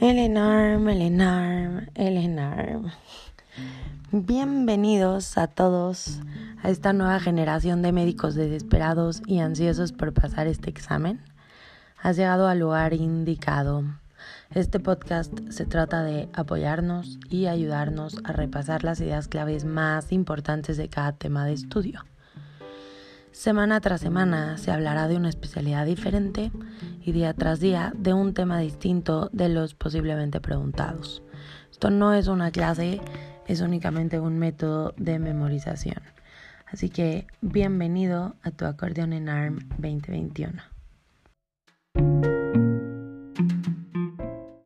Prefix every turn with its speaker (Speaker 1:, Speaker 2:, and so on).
Speaker 1: El ENARM, el ENARM, el ENARM. Bienvenidos a todos a esta nueva generación de médicos desesperados y ansiosos por pasar este examen. Has llegado al lugar indicado. Este podcast se trata de apoyarnos y ayudarnos a repasar las ideas claves más importantes de cada tema de estudio. Semana tras semana se hablará de una especialidad diferente día tras día de un tema distinto de los posiblemente preguntados. Esto no es una clase, es únicamente un método de memorización. Así que bienvenido a tu acordeón en ARM 2021.